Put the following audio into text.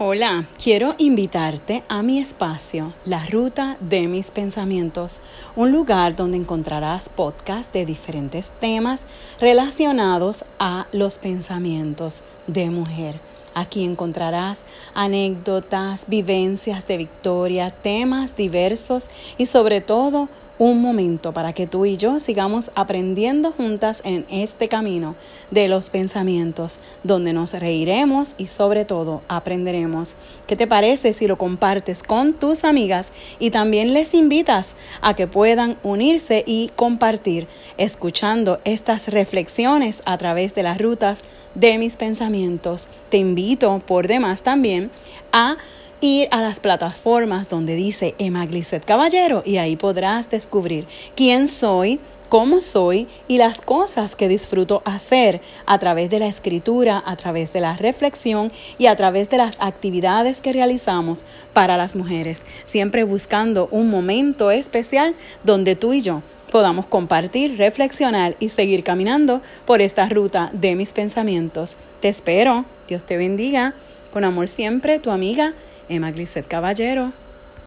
Hola, quiero invitarte a mi espacio, La Ruta de mis Pensamientos, un lugar donde encontrarás podcasts de diferentes temas relacionados a los pensamientos de mujer. Aquí encontrarás anécdotas, vivencias de victoria, temas diversos y sobre todo un momento para que tú y yo sigamos aprendiendo juntas en este camino de los pensamientos, donde nos reiremos y sobre todo aprenderemos. ¿Qué te parece si lo compartes con tus amigas y también les invitas a que puedan unirse y compartir, escuchando estas reflexiones a través de las rutas de mis pensamientos? Te invito por demás también a ir a las plataformas donde dice Emma Glisset Caballero y ahí podrás descubrir quién soy, cómo soy y las cosas que disfruto hacer a través de la escritura, a través de la reflexión y a través de las actividades que realizamos para las mujeres, siempre buscando un momento especial donde tú y yo podamos compartir, reflexionar y seguir caminando por esta ruta de mis pensamientos. Te espero, Dios te bendiga. Con amor siempre, tu amiga Emma Glisset Caballero.